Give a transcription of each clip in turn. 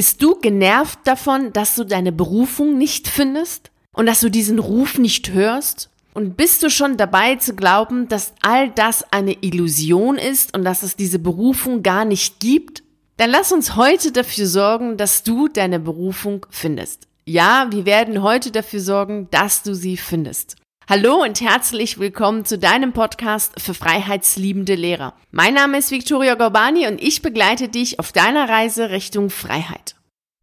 Bist du genervt davon, dass du deine Berufung nicht findest und dass du diesen Ruf nicht hörst? Und bist du schon dabei zu glauben, dass all das eine Illusion ist und dass es diese Berufung gar nicht gibt? Dann lass uns heute dafür sorgen, dass du deine Berufung findest. Ja, wir werden heute dafür sorgen, dass du sie findest. Hallo und herzlich willkommen zu deinem Podcast für freiheitsliebende Lehrer. Mein Name ist Victoria Gorbani und ich begleite dich auf deiner Reise Richtung Freiheit.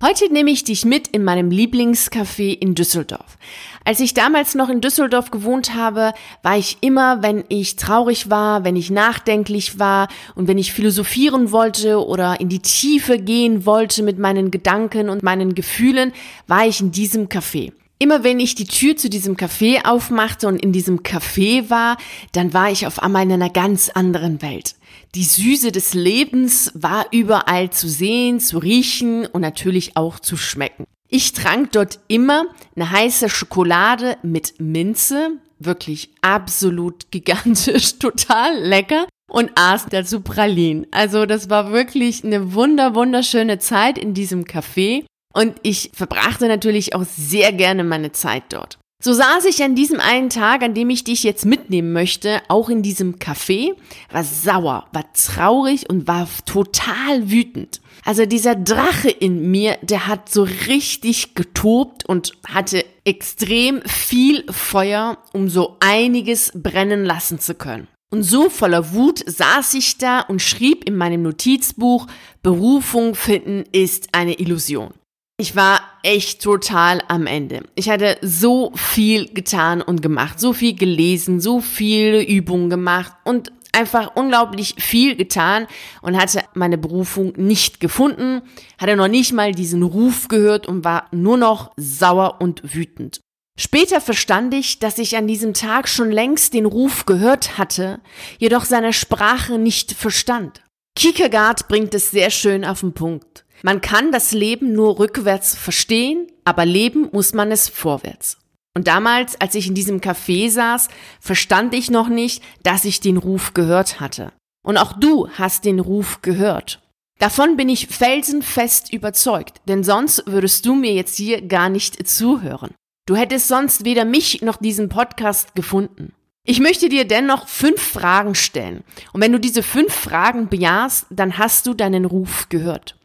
Heute nehme ich dich mit in meinem Lieblingscafé in Düsseldorf. Als ich damals noch in Düsseldorf gewohnt habe, war ich immer, wenn ich traurig war, wenn ich nachdenklich war und wenn ich philosophieren wollte oder in die Tiefe gehen wollte mit meinen Gedanken und meinen Gefühlen, war ich in diesem Café. Immer wenn ich die Tür zu diesem Café aufmachte und in diesem Café war, dann war ich auf einmal in einer ganz anderen Welt. Die Süße des Lebens war überall zu sehen, zu riechen und natürlich auch zu schmecken. Ich trank dort immer eine heiße Schokolade mit Minze, wirklich absolut gigantisch, total lecker und aß dazu Pralinen. Also das war wirklich eine wunder wunderschöne Zeit in diesem Café und ich verbrachte natürlich auch sehr gerne meine Zeit dort. So saß ich an diesem einen Tag, an dem ich dich jetzt mitnehmen möchte, auch in diesem Café, war sauer, war traurig und war total wütend. Also dieser Drache in mir, der hat so richtig getobt und hatte extrem viel Feuer, um so einiges brennen lassen zu können. Und so voller Wut saß ich da und schrieb in meinem Notizbuch, Berufung finden ist eine Illusion. Ich war echt total am Ende. Ich hatte so viel getan und gemacht, so viel gelesen, so viele Übungen gemacht und einfach unglaublich viel getan und hatte meine Berufung nicht gefunden, hatte noch nicht mal diesen Ruf gehört und war nur noch sauer und wütend. Später verstand ich, dass ich an diesem Tag schon längst den Ruf gehört hatte, jedoch seine Sprache nicht verstand. Kierkegaard bringt es sehr schön auf den Punkt. Man kann das Leben nur rückwärts verstehen, aber leben muss man es vorwärts. Und damals, als ich in diesem Café saß, verstand ich noch nicht, dass ich den Ruf gehört hatte. Und auch du hast den Ruf gehört. Davon bin ich felsenfest überzeugt, denn sonst würdest du mir jetzt hier gar nicht zuhören. Du hättest sonst weder mich noch diesen Podcast gefunden. Ich möchte dir dennoch fünf Fragen stellen. Und wenn du diese fünf Fragen bejahst, dann hast du deinen Ruf gehört.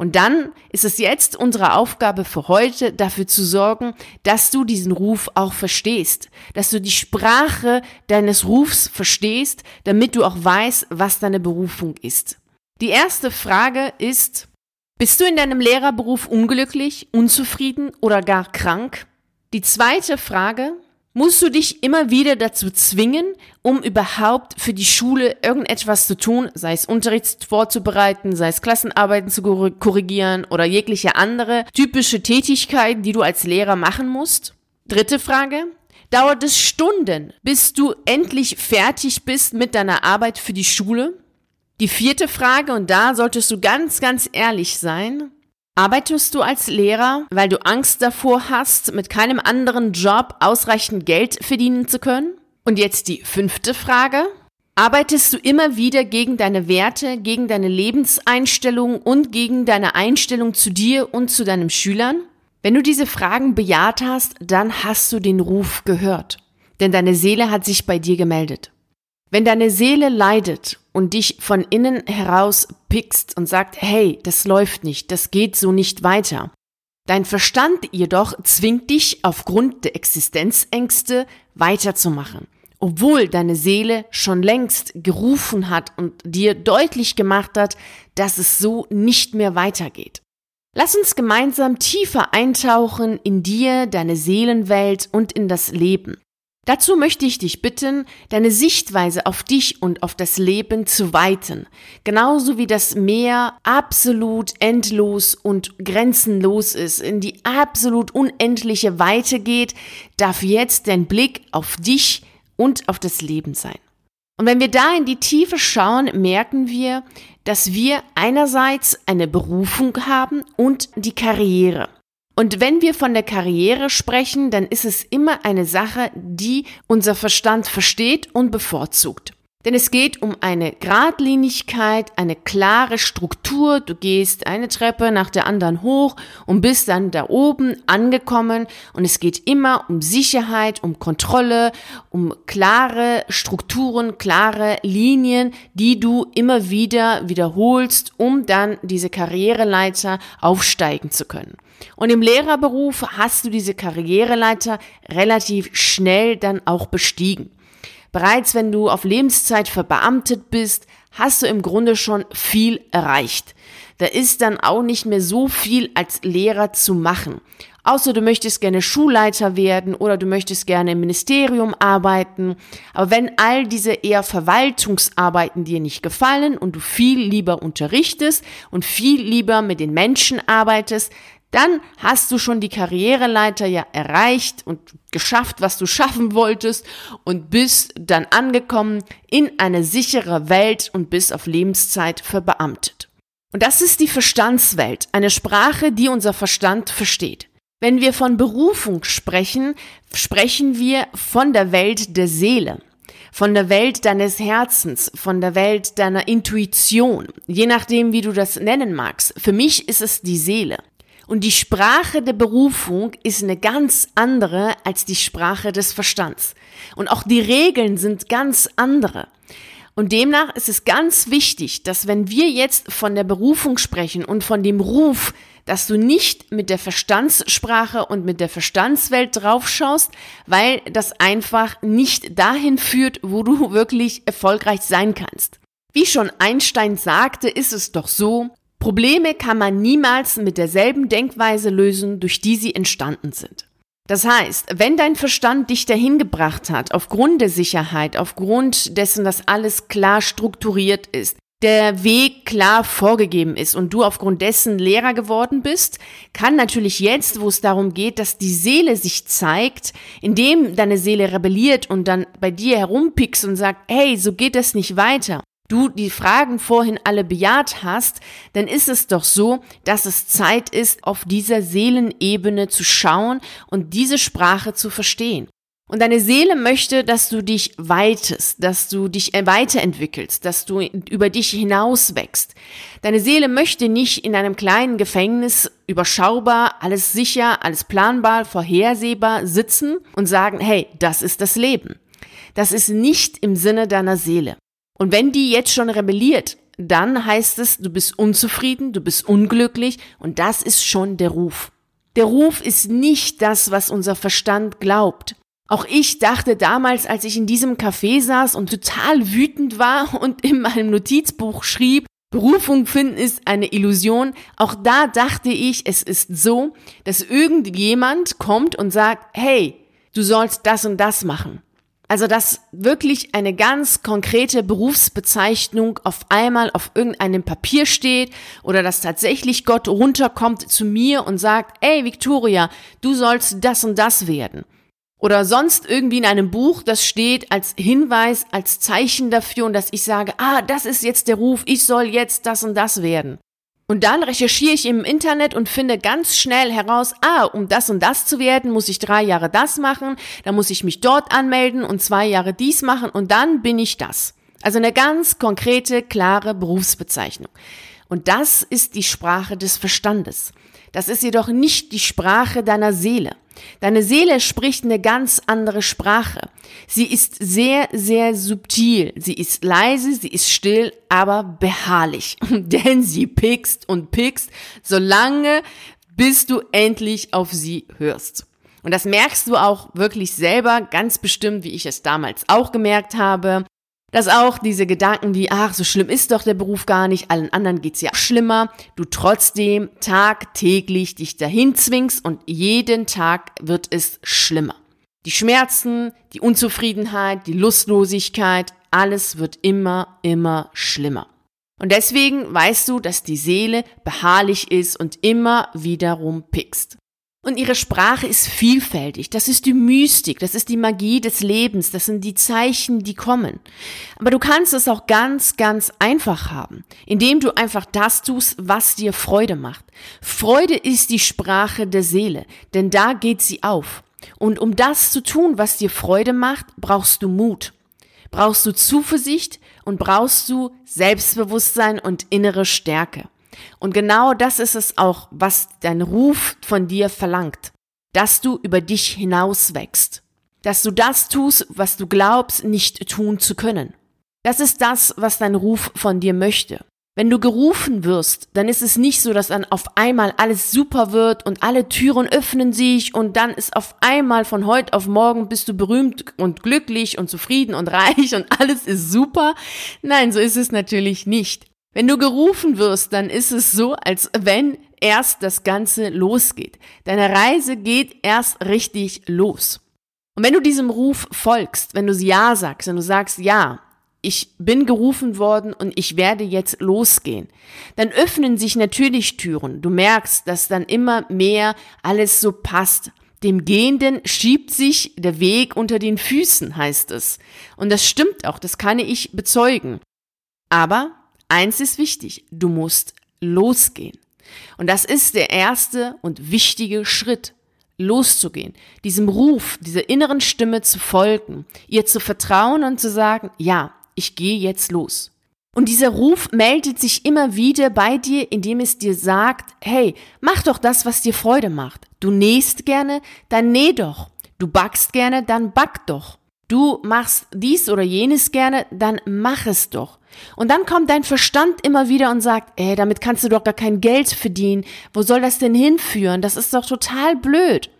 Und dann ist es jetzt unsere Aufgabe für heute, dafür zu sorgen, dass du diesen Ruf auch verstehst, dass du die Sprache deines Rufs verstehst, damit du auch weißt, was deine Berufung ist. Die erste Frage ist, bist du in deinem Lehrerberuf unglücklich, unzufrieden oder gar krank? Die zweite Frage, Musst du dich immer wieder dazu zwingen, um überhaupt für die Schule irgendetwas zu tun, sei es Unterricht vorzubereiten, sei es Klassenarbeiten zu korrigieren oder jegliche andere typische Tätigkeit, die du als Lehrer machen musst? Dritte Frage. Dauert es Stunden, bis du endlich fertig bist mit deiner Arbeit für die Schule? Die vierte Frage, und da solltest du ganz, ganz ehrlich sein. Arbeitest du als Lehrer, weil du Angst davor hast, mit keinem anderen Job ausreichend Geld verdienen zu können? Und jetzt die fünfte Frage. Arbeitest du immer wieder gegen deine Werte, gegen deine Lebenseinstellung und gegen deine Einstellung zu dir und zu deinen Schülern? Wenn du diese Fragen bejaht hast, dann hast du den Ruf gehört. Denn deine Seele hat sich bei dir gemeldet. Wenn deine Seele leidet und dich von innen heraus pickst und sagt, hey, das läuft nicht, das geht so nicht weiter. Dein Verstand jedoch zwingt dich aufgrund der Existenzängste weiterzumachen, obwohl deine Seele schon längst gerufen hat und dir deutlich gemacht hat, dass es so nicht mehr weitergeht. Lass uns gemeinsam tiefer eintauchen in dir, deine Seelenwelt und in das Leben. Dazu möchte ich dich bitten, deine Sichtweise auf dich und auf das Leben zu weiten. Genauso wie das Meer absolut endlos und grenzenlos ist, in die absolut unendliche Weite geht, darf jetzt dein Blick auf dich und auf das Leben sein. Und wenn wir da in die Tiefe schauen, merken wir, dass wir einerseits eine Berufung haben und die Karriere. Und wenn wir von der Karriere sprechen, dann ist es immer eine Sache, die unser Verstand versteht und bevorzugt. Denn es geht um eine Gradlinigkeit, eine klare Struktur. Du gehst eine Treppe nach der anderen hoch und bist dann da oben angekommen. Und es geht immer um Sicherheit, um Kontrolle, um klare Strukturen, klare Linien, die du immer wieder wiederholst, um dann diese Karriereleiter aufsteigen zu können. Und im Lehrerberuf hast du diese Karriereleiter relativ schnell dann auch bestiegen. Bereits wenn du auf Lebenszeit verbeamtet bist, hast du im Grunde schon viel erreicht. Da ist dann auch nicht mehr so viel als Lehrer zu machen. Außer du möchtest gerne Schulleiter werden oder du möchtest gerne im Ministerium arbeiten. Aber wenn all diese eher Verwaltungsarbeiten dir nicht gefallen und du viel lieber unterrichtest und viel lieber mit den Menschen arbeitest, dann hast du schon die Karriereleiter ja erreicht und geschafft, was du schaffen wolltest und bist dann angekommen in eine sichere Welt und bist auf Lebenszeit verbeamtet. Und das ist die Verstandswelt, eine Sprache, die unser Verstand versteht. Wenn wir von Berufung sprechen, sprechen wir von der Welt der Seele, von der Welt deines Herzens, von der Welt deiner Intuition, je nachdem, wie du das nennen magst. Für mich ist es die Seele. Und die Sprache der Berufung ist eine ganz andere als die Sprache des Verstands. Und auch die Regeln sind ganz andere. Und demnach ist es ganz wichtig, dass wenn wir jetzt von der Berufung sprechen und von dem Ruf, dass du nicht mit der Verstandssprache und mit der Verstandswelt draufschaust, weil das einfach nicht dahin führt, wo du wirklich erfolgreich sein kannst. Wie schon Einstein sagte, ist es doch so, Probleme kann man niemals mit derselben Denkweise lösen, durch die sie entstanden sind. Das heißt, wenn dein Verstand dich dahin gebracht hat, aufgrund der Sicherheit, aufgrund dessen, dass alles klar strukturiert ist, der Weg klar vorgegeben ist und du aufgrund dessen Lehrer geworden bist, kann natürlich jetzt, wo es darum geht, dass die Seele sich zeigt, indem deine Seele rebelliert und dann bei dir herumpickst und sagt, hey, so geht das nicht weiter du die Fragen vorhin alle bejaht hast, dann ist es doch so, dass es Zeit ist, auf dieser Seelenebene zu schauen und diese Sprache zu verstehen. Und deine Seele möchte, dass du dich weitest, dass du dich weiterentwickelst, dass du über dich hinaus wächst. Deine Seele möchte nicht in einem kleinen Gefängnis überschaubar, alles sicher, alles planbar, vorhersehbar sitzen und sagen, hey, das ist das Leben. Das ist nicht im Sinne deiner Seele. Und wenn die jetzt schon rebelliert, dann heißt es, du bist unzufrieden, du bist unglücklich und das ist schon der Ruf. Der Ruf ist nicht das, was unser Verstand glaubt. Auch ich dachte damals, als ich in diesem Café saß und total wütend war und in meinem Notizbuch schrieb, Berufung finden ist eine Illusion. Auch da dachte ich, es ist so, dass irgendjemand kommt und sagt, hey, du sollst das und das machen. Also, dass wirklich eine ganz konkrete Berufsbezeichnung auf einmal auf irgendeinem Papier steht oder dass tatsächlich Gott runterkommt zu mir und sagt, ey Victoria, du sollst das und das werden. Oder sonst irgendwie in einem Buch, das steht als Hinweis, als Zeichen dafür und dass ich sage, ah, das ist jetzt der Ruf, ich soll jetzt das und das werden. Und dann recherchiere ich im Internet und finde ganz schnell heraus, ah, um das und das zu werden, muss ich drei Jahre das machen, dann muss ich mich dort anmelden und zwei Jahre dies machen und dann bin ich das. Also eine ganz konkrete, klare Berufsbezeichnung. Und das ist die Sprache des Verstandes. Das ist jedoch nicht die Sprache deiner Seele. Deine Seele spricht eine ganz andere Sprache. Sie ist sehr, sehr subtil. Sie ist leise, sie ist still, aber beharrlich. Denn sie pickst und pickst, solange bis du endlich auf sie hörst. Und das merkst du auch wirklich selber ganz bestimmt, wie ich es damals auch gemerkt habe dass auch diese Gedanken wie, ach, so schlimm ist doch der Beruf gar nicht, allen anderen geht's ja schlimmer, du trotzdem tagtäglich dich dahin zwingst und jeden Tag wird es schlimmer. Die Schmerzen, die Unzufriedenheit, die Lustlosigkeit, alles wird immer, immer schlimmer. Und deswegen weißt du, dass die Seele beharrlich ist und immer wiederum pickst. Und ihre Sprache ist vielfältig. Das ist die Mystik, das ist die Magie des Lebens, das sind die Zeichen, die kommen. Aber du kannst es auch ganz, ganz einfach haben, indem du einfach das tust, was dir Freude macht. Freude ist die Sprache der Seele, denn da geht sie auf. Und um das zu tun, was dir Freude macht, brauchst du Mut. brauchst du Zuversicht und brauchst du Selbstbewusstsein und innere Stärke. Und genau das ist es auch, was dein Ruf von dir verlangt, dass du über dich hinaus wächst, dass du das tust, was du glaubst nicht tun zu können. Das ist das, was dein Ruf von dir möchte. Wenn du gerufen wirst, dann ist es nicht so, dass dann auf einmal alles super wird und alle Türen öffnen sich und dann ist auf einmal von heute auf morgen bist du berühmt und glücklich und zufrieden und reich und alles ist super. Nein, so ist es natürlich nicht. Wenn du gerufen wirst, dann ist es so, als wenn erst das Ganze losgeht. Deine Reise geht erst richtig los. Und wenn du diesem Ruf folgst, wenn du Ja sagst, wenn du sagst, ja, ich bin gerufen worden und ich werde jetzt losgehen. Dann öffnen sich natürlich Türen. Du merkst, dass dann immer mehr alles so passt. Dem Gehenden schiebt sich der Weg unter den Füßen, heißt es. Und das stimmt auch, das kann ich bezeugen. Aber eins ist wichtig, du musst losgehen. Und das ist der erste und wichtige Schritt loszugehen, diesem Ruf, dieser inneren Stimme zu folgen, ihr zu vertrauen und zu sagen, ja, ich gehe jetzt los. Und dieser Ruf meldet sich immer wieder bei dir, indem es dir sagt, hey, mach doch das, was dir Freude macht. Du nähst gerne, dann näh doch. Du backst gerne, dann back doch. Du machst dies oder jenes gerne, dann mach es doch. Und dann kommt dein Verstand immer wieder und sagt, ey, damit kannst du doch gar kein Geld verdienen. Wo soll das denn hinführen? Das ist doch total blöd.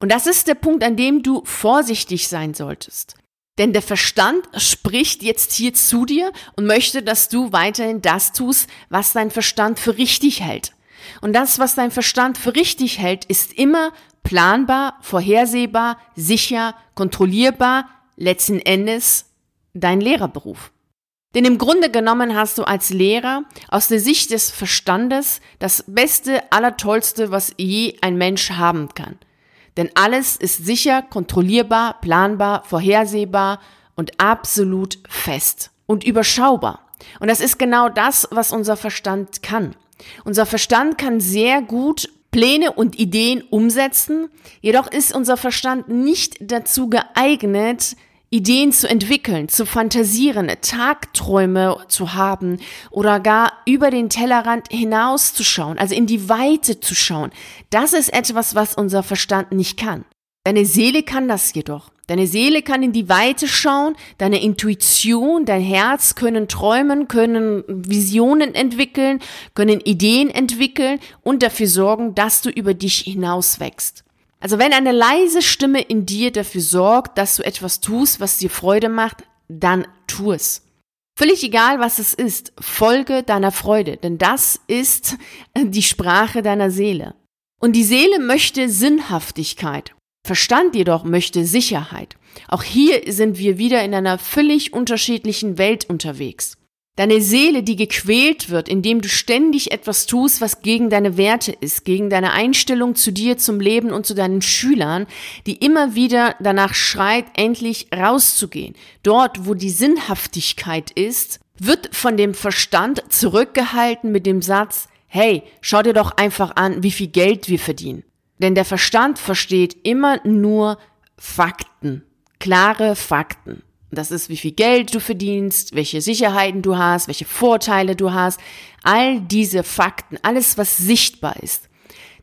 Und das ist der Punkt, an dem du vorsichtig sein solltest. Denn der Verstand spricht jetzt hier zu dir und möchte, dass du weiterhin das tust, was dein Verstand für richtig hält. Und das, was dein Verstand für richtig hält, ist immer planbar, vorhersehbar, sicher, kontrollierbar, letzten Endes dein Lehrerberuf. Denn im Grunde genommen hast du als Lehrer aus der Sicht des Verstandes das Beste, Allertollste, was je ein Mensch haben kann. Denn alles ist sicher, kontrollierbar, planbar, vorhersehbar und absolut fest und überschaubar. Und das ist genau das, was unser Verstand kann. Unser Verstand kann sehr gut Pläne und Ideen umsetzen, jedoch ist unser Verstand nicht dazu geeignet, Ideen zu entwickeln, zu fantasieren, Tagträume zu haben oder gar über den Tellerrand hinauszuschauen, also in die Weite zu schauen. Das ist etwas, was unser Verstand nicht kann. Deine Seele kann das jedoch. Deine Seele kann in die Weite schauen, deine Intuition, dein Herz können träumen, können Visionen entwickeln, können Ideen entwickeln und dafür sorgen, dass du über dich hinaus wächst. Also wenn eine leise Stimme in dir dafür sorgt, dass du etwas tust, was dir Freude macht, dann tu es. Völlig egal, was es ist, folge deiner Freude, denn das ist die Sprache deiner Seele. Und die Seele möchte Sinnhaftigkeit. Verstand jedoch möchte Sicherheit. Auch hier sind wir wieder in einer völlig unterschiedlichen Welt unterwegs. Deine Seele, die gequält wird, indem du ständig etwas tust, was gegen deine Werte ist, gegen deine Einstellung zu dir, zum Leben und zu deinen Schülern, die immer wieder danach schreit, endlich rauszugehen. Dort, wo die Sinnhaftigkeit ist, wird von dem Verstand zurückgehalten mit dem Satz, hey, schau dir doch einfach an, wie viel Geld wir verdienen. Denn der Verstand versteht immer nur Fakten, klare Fakten. Das ist, wie viel Geld du verdienst, welche Sicherheiten du hast, welche Vorteile du hast. All diese Fakten, alles, was sichtbar ist.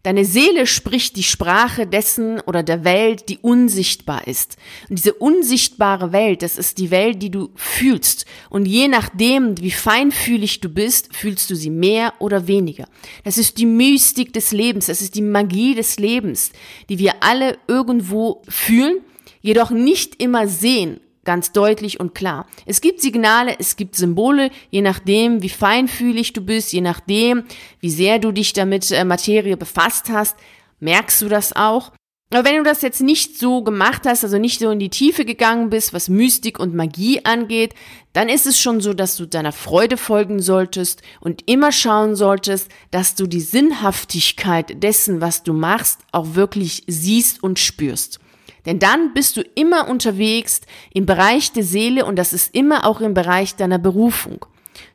Deine Seele spricht die Sprache dessen oder der Welt, die unsichtbar ist. Und diese unsichtbare Welt, das ist die Welt, die du fühlst. Und je nachdem, wie feinfühlig du bist, fühlst du sie mehr oder weniger. Das ist die Mystik des Lebens, das ist die Magie des Lebens, die wir alle irgendwo fühlen, jedoch nicht immer sehen ganz deutlich und klar. Es gibt Signale, es gibt Symbole, je nachdem, wie feinfühlig du bist, je nachdem, wie sehr du dich damit äh, Materie befasst hast, merkst du das auch. Aber wenn du das jetzt nicht so gemacht hast, also nicht so in die Tiefe gegangen bist, was Mystik und Magie angeht, dann ist es schon so, dass du deiner Freude folgen solltest und immer schauen solltest, dass du die Sinnhaftigkeit dessen, was du machst, auch wirklich siehst und spürst. Denn dann bist du immer unterwegs im Bereich der Seele und das ist immer auch im Bereich deiner Berufung.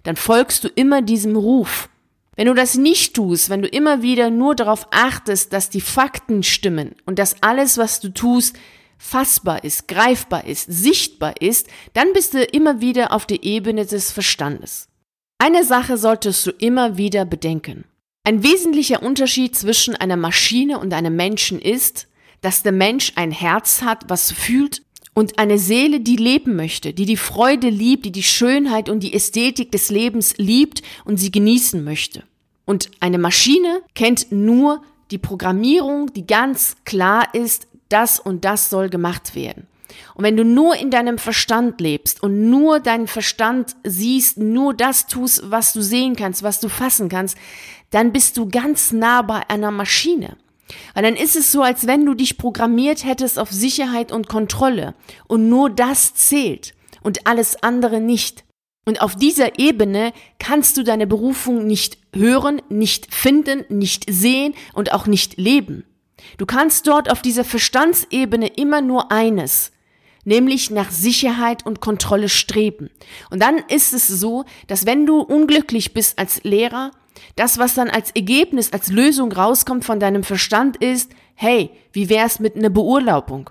Dann folgst du immer diesem Ruf. Wenn du das nicht tust, wenn du immer wieder nur darauf achtest, dass die Fakten stimmen und dass alles, was du tust, fassbar ist, greifbar ist, sichtbar ist, dann bist du immer wieder auf der Ebene des Verstandes. Eine Sache solltest du immer wieder bedenken. Ein wesentlicher Unterschied zwischen einer Maschine und einem Menschen ist, dass der Mensch ein Herz hat, was fühlt und eine Seele, die leben möchte, die die Freude liebt, die die Schönheit und die Ästhetik des Lebens liebt und sie genießen möchte. Und eine Maschine kennt nur die Programmierung, die ganz klar ist, das und das soll gemacht werden. Und wenn du nur in deinem Verstand lebst und nur deinen Verstand siehst, nur das tust, was du sehen kannst, was du fassen kannst, dann bist du ganz nah bei einer Maschine. Weil dann ist es so, als wenn du dich programmiert hättest auf Sicherheit und Kontrolle und nur das zählt und alles andere nicht. Und auf dieser Ebene kannst du deine Berufung nicht hören, nicht finden, nicht sehen und auch nicht leben. Du kannst dort auf dieser Verstandsebene immer nur eines, nämlich nach Sicherheit und Kontrolle streben. Und dann ist es so, dass wenn du unglücklich bist als Lehrer, das, was dann als Ergebnis, als Lösung rauskommt von deinem Verstand ist, hey, wie wär's mit einer Beurlaubung?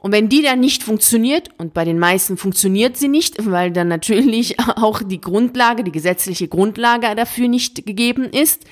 Und wenn die dann nicht funktioniert, und bei den meisten funktioniert sie nicht, weil dann natürlich auch die Grundlage, die gesetzliche Grundlage dafür nicht gegeben ist,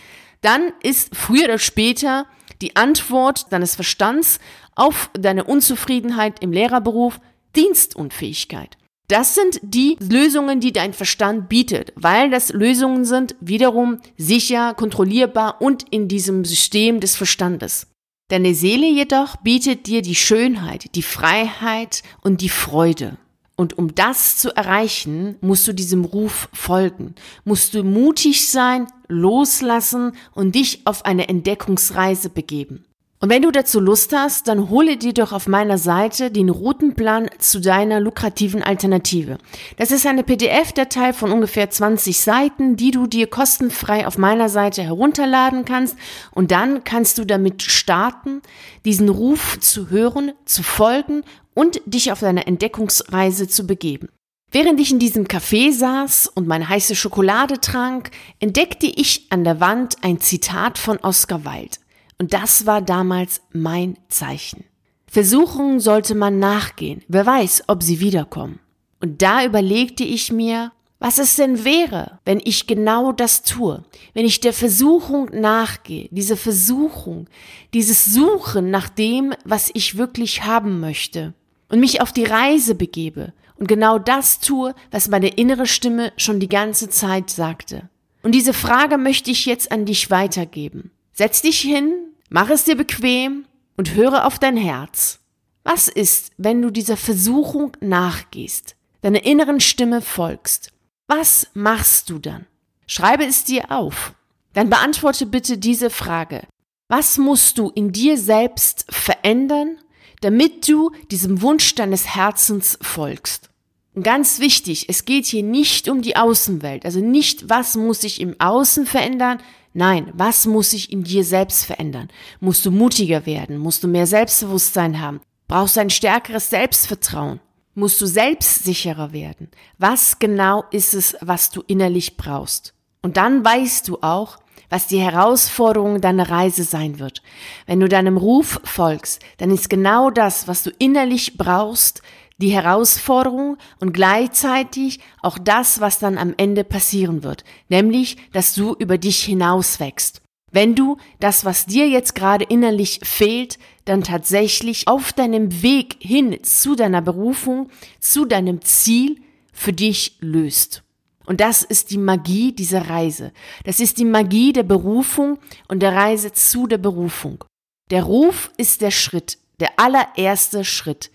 dann ist früher oder später die Antwort deines Verstands auf deine Unzufriedenheit im Lehrerberuf Dienstunfähigkeit. Das sind die Lösungen, die dein Verstand bietet, weil das Lösungen sind wiederum sicher, kontrollierbar und in diesem System des Verstandes. Deine Seele jedoch bietet dir die Schönheit, die Freiheit und die Freude. Und um das zu erreichen, musst du diesem Ruf folgen, musst du mutig sein, loslassen und dich auf eine Entdeckungsreise begeben. Und wenn du dazu Lust hast, dann hole dir doch auf meiner Seite den Routenplan zu deiner lukrativen Alternative. Das ist eine PDF-Datei von ungefähr 20 Seiten, die du dir kostenfrei auf meiner Seite herunterladen kannst und dann kannst du damit starten, diesen Ruf zu hören, zu folgen und dich auf deine Entdeckungsreise zu begeben. Während ich in diesem Café saß und meine heiße Schokolade trank, entdeckte ich an der Wand ein Zitat von Oscar Wilde. Und das war damals mein Zeichen. Versuchungen sollte man nachgehen. Wer weiß, ob sie wiederkommen. Und da überlegte ich mir, was es denn wäre, wenn ich genau das tue, wenn ich der Versuchung nachgehe, diese Versuchung, dieses Suchen nach dem, was ich wirklich haben möchte und mich auf die Reise begebe und genau das tue, was meine innere Stimme schon die ganze Zeit sagte. Und diese Frage möchte ich jetzt an dich weitergeben. Setz dich hin, Mach es dir bequem und höre auf dein Herz. Was ist, wenn du dieser Versuchung nachgehst, deiner inneren Stimme folgst? Was machst du dann? Schreibe es dir auf. Dann beantworte bitte diese Frage. Was musst du in dir selbst verändern, damit du diesem Wunsch deines Herzens folgst? Und ganz wichtig, es geht hier nicht um die Außenwelt, also nicht, was muss ich im Außen verändern, Nein, was muss sich in dir selbst verändern? Musst du mutiger werden? Musst du mehr Selbstbewusstsein haben? Brauchst du ein stärkeres Selbstvertrauen? Musst du selbstsicherer werden? Was genau ist es, was du innerlich brauchst? Und dann weißt du auch, was die Herausforderung deiner Reise sein wird. Wenn du deinem Ruf folgst, dann ist genau das, was du innerlich brauchst, die Herausforderung und gleichzeitig auch das, was dann am Ende passieren wird, nämlich, dass du über dich hinaus wächst. Wenn du das, was dir jetzt gerade innerlich fehlt, dann tatsächlich auf deinem Weg hin zu deiner Berufung, zu deinem Ziel für dich löst. Und das ist die Magie dieser Reise. Das ist die Magie der Berufung und der Reise zu der Berufung. Der Ruf ist der Schritt, der allererste Schritt.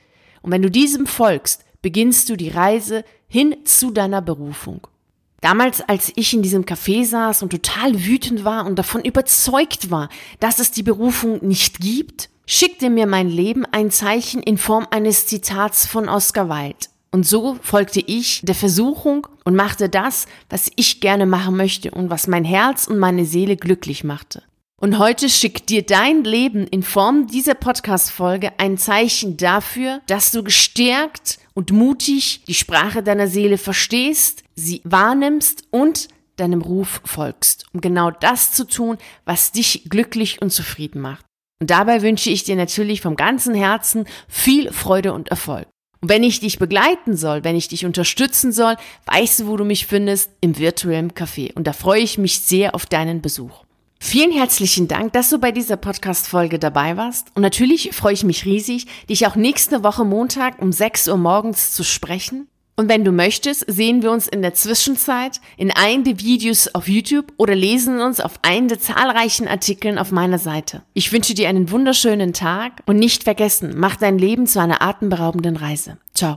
Und wenn du diesem folgst, beginnst du die Reise hin zu deiner Berufung. Damals, als ich in diesem Café saß und total wütend war und davon überzeugt war, dass es die Berufung nicht gibt, schickte mir mein Leben ein Zeichen in Form eines Zitats von Oscar Wilde. Und so folgte ich der Versuchung und machte das, was ich gerne machen möchte und was mein Herz und meine Seele glücklich machte. Und heute schickt dir dein Leben in Form dieser Podcast-Folge ein Zeichen dafür, dass du gestärkt und mutig die Sprache deiner Seele verstehst, sie wahrnimmst und deinem Ruf folgst, um genau das zu tun, was dich glücklich und zufrieden macht. Und dabei wünsche ich dir natürlich vom ganzen Herzen viel Freude und Erfolg. Und wenn ich dich begleiten soll, wenn ich dich unterstützen soll, weißt du, wo du mich findest? Im virtuellen Café. Und da freue ich mich sehr auf deinen Besuch. Vielen herzlichen Dank, dass du bei dieser Podcast-Folge dabei warst. Und natürlich freue ich mich riesig, dich auch nächste Woche Montag um 6 Uhr morgens zu sprechen. Und wenn du möchtest, sehen wir uns in der Zwischenzeit in einen der Videos auf YouTube oder lesen uns auf einen der zahlreichen Artikeln auf meiner Seite. Ich wünsche dir einen wunderschönen Tag und nicht vergessen, mach dein Leben zu einer atemberaubenden Reise. Ciao.